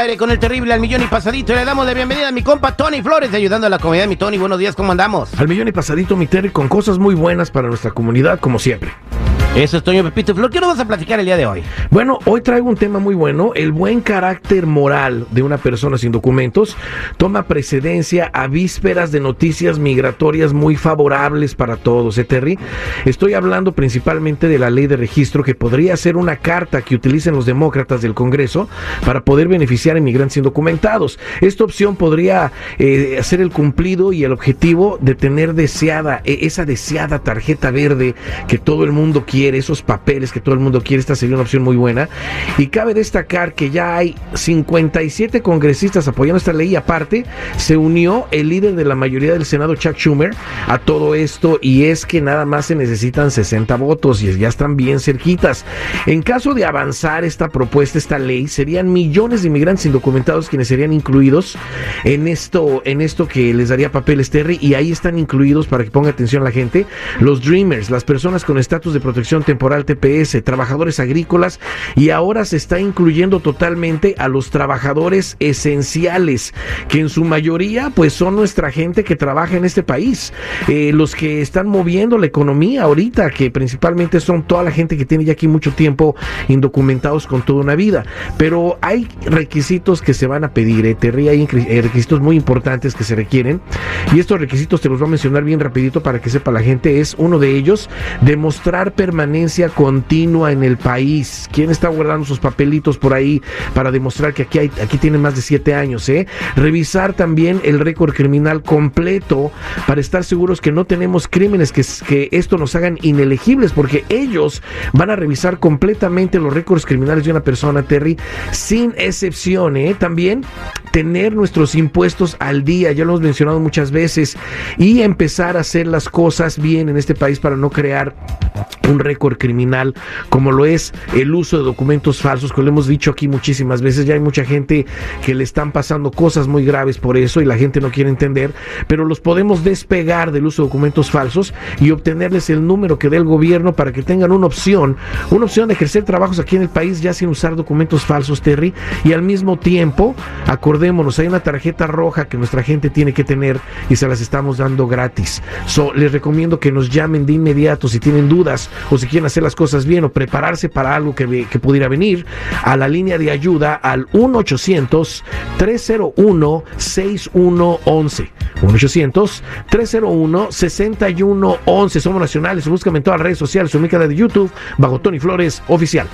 Aire con el terrible al millón y pasadito. Le damos de bienvenida a mi compa Tony Flores, ayudando a la comunidad. Mi Tony, buenos días, ¿cómo andamos? Al millón y pasadito, mi Terry, con cosas muy buenas para nuestra comunidad, como siempre. Eso es Toño Pepito Flor. ¿Qué nos vas a platicar el día de hoy? Bueno, hoy traigo un tema muy bueno. El buen carácter moral de una persona sin documentos toma precedencia a vísperas de noticias migratorias muy favorables para todos, ¿eh, Terry? Estoy hablando principalmente de la ley de registro que podría ser una carta que utilicen los demócratas del Congreso para poder beneficiar a inmigrantes indocumentados. Esta opción podría eh, hacer el cumplido y el objetivo de tener deseada, eh, esa deseada tarjeta verde que todo el mundo quiere esos papeles que todo el mundo quiere, esta sería una opción muy buena. Y cabe destacar que ya hay 57 congresistas apoyando esta ley y aparte se unió el líder de la mayoría del Senado, Chuck Schumer, a todo esto y es que nada más se necesitan 60 votos y ya están bien cerquitas. En caso de avanzar esta propuesta, esta ley, serían millones de inmigrantes indocumentados quienes serían incluidos en esto, en esto que les daría papeles Terry y ahí están incluidos para que ponga atención la gente, los Dreamers, las personas con estatus de protección temporal TPS, trabajadores agrícolas y ahora se está incluyendo totalmente a los trabajadores esenciales, que en su mayoría pues son nuestra gente que trabaja en este país, eh, los que están moviendo la economía ahorita, que principalmente son toda la gente que tiene ya aquí mucho tiempo indocumentados con toda una vida, pero hay requisitos que se van a pedir, eh, hay eh, requisitos muy importantes que se requieren y estos requisitos te los voy a mencionar bien rapidito para que sepa la gente, es uno de ellos demostrar permanencia permanencia continua en el país. ¿Quién está guardando sus papelitos por ahí para demostrar que aquí, hay, aquí tienen más de siete años? Eh? Revisar también el récord criminal completo para estar seguros que no tenemos crímenes que, que esto nos hagan inelegibles, porque ellos van a revisar completamente los récords criminales de una persona, Terry, sin excepción. ¿eh? También tener nuestros impuestos al día, ya lo hemos mencionado muchas veces, y empezar a hacer las cosas bien en este país para no crear un récord criminal como lo es el uso de documentos falsos, que lo hemos dicho aquí muchísimas veces, ya hay mucha gente que le están pasando cosas muy graves por eso y la gente no quiere entender, pero los podemos despegar del uso de documentos falsos y obtenerles el número que dé el gobierno para que tengan una opción, una opción de ejercer trabajos aquí en el país ya sin usar documentos falsos, Terry, y al mismo tiempo, acordémonos, hay una tarjeta roja que nuestra gente tiene que tener y se las estamos dando gratis. So, les recomiendo que nos llamen de inmediato si tienen dudas o si quieren hacer las cosas bien o prepararse para algo que, pudiera venir, a la línea de ayuda al 1-800-301-6111. 1-800-301-6111. Somos nacionales. Búscame en todas las redes sociales. Su de YouTube, bajo Tony Flores Oficial.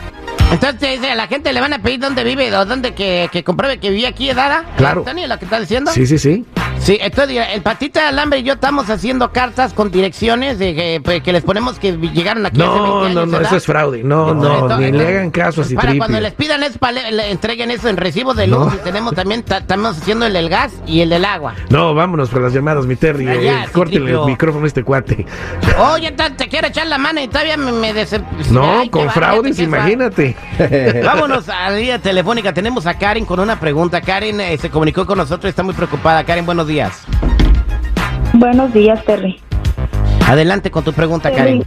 Entonces, a la gente le van a pedir dónde vive o dónde que, que compruebe que vive aquí, ¿Dada? Claro. Tony, lo que está diciendo? Sí, sí, sí. Sí, entonces el patita de alambre y yo estamos haciendo cartas con direcciones de que, pues, que les ponemos que llegaron aquí no, hace 20 años, No, no, eso es fraude. No, no, ni le hagan caso así Para cuando les pidan eso, le, entreguen eso en recibos de luz. Y tenemos también, estamos haciendo el del gas y el del agua. No, vámonos por las llamadas, mi Terry. Eh, el micrófono a este cuate. Oye, te quiero echar la mano y todavía me, me No, con fraudes, imagínate. Vámonos a la línea telefónica. Tenemos a Karen con una pregunta. Karen eh, se comunicó con nosotros, está muy preocupada. Karen, buenos días días. Buenos días, Terry. Adelante con tu pregunta, Karen.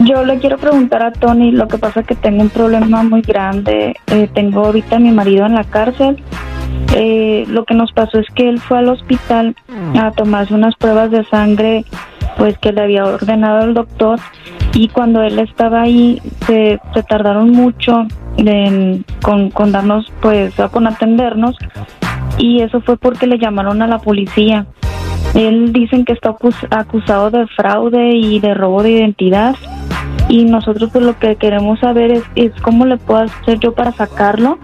Yo le quiero preguntar a Tony, lo que pasa es que tengo un problema muy grande. Eh, tengo ahorita a mi marido en la cárcel. Eh, lo que nos pasó es que él fue al hospital a tomarse unas pruebas de sangre, pues que le había ordenado el doctor. Y cuando él estaba ahí, se, tardaron mucho con, con darnos, pues, con atendernos. Y eso fue porque le llamaron a la policía. Él dicen que está acusado de fraude y de robo de identidad. Y nosotros pues lo que queremos saber es, es cómo le puedo hacer yo para sacarlo.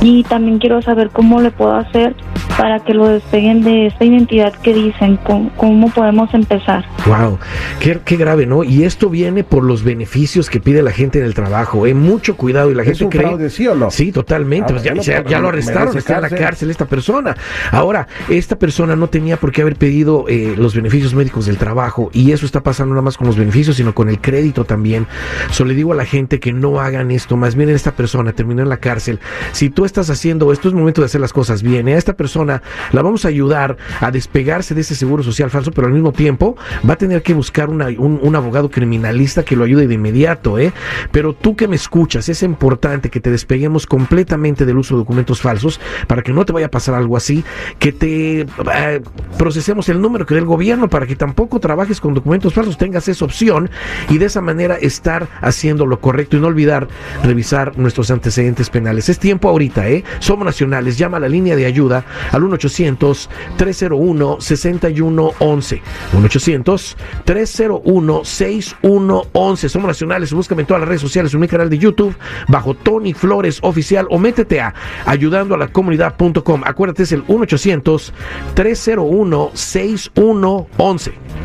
Y también quiero saber cómo le puedo hacer para que lo despeguen de esta identidad que dicen, cómo, podemos empezar. Wow, qué, qué, grave, ¿no? Y esto viene por los beneficios que pide la gente en el trabajo, ¿eh? Mucho cuidado y la gente cree... Fraude, ¿sí o no? Sí, totalmente, pues ya, ya, lo arrestaron, está en la cárcel esta persona. Ahora, esta persona no tenía por qué haber pedido eh, los beneficios médicos del trabajo y eso está pasando no más con los beneficios, sino con el crédito también. Solo le digo a la gente que no hagan esto, más bien esta persona terminó en la cárcel. Si tú estás haciendo, esto es momento de hacer las cosas bien, ¿eh? a esta persona la vamos a ayudar a despegarse de ese seguro social falso, pero al mismo tiempo va a tener que buscar una- un, un abogado criminalista que lo ayude de inmediato, ¿eh? Pero tú que me escuchas, es importante que te despeguemos completamente del uso de documentos falsos para que no te vaya a pasar algo así, que te eh, procesemos el número que dé el gobierno para que tampoco trabajes con documentos falsos, tengas esa opción y de esa manera estar haciendo lo correcto y no olvidar revisar nuestros antecedentes penales. Es tiempo ahorita, ¿eh? Somos nacionales, llama a la línea de ayuda al 1-800-301-6111. 1-800-301-6111. Somos nacionales, búscame en todas las redes sociales, en mi canal de YouTube, bajo Tony Flores Oficial o métete a ayudando a la comunidad.com. Acuérdate, es el 1-800-301-6111.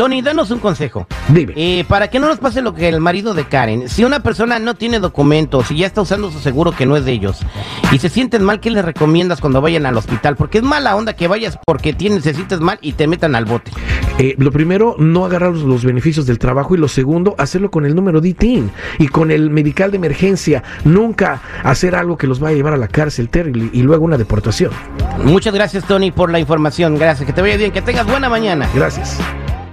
Tony, danos un consejo. Dime. Eh, para que no nos pase lo que el marido de Karen, si una persona no tiene documentos y ya está usando su seguro que no es de ellos y se sienten mal, ¿qué les recomiendas cuando vayan al hospital? Porque es mala onda que vayas porque tienes, te sientes mal y te metan al bote. Eh, lo primero, no agarrar los, los beneficios del trabajo y lo segundo, hacerlo con el número DITIN y con el medical de emergencia. Nunca hacer algo que los vaya a llevar a la cárcel, Terry, y luego una deportación. Muchas gracias, Tony, por la información. Gracias. Que te vaya bien. Que tengas buena mañana. Gracias.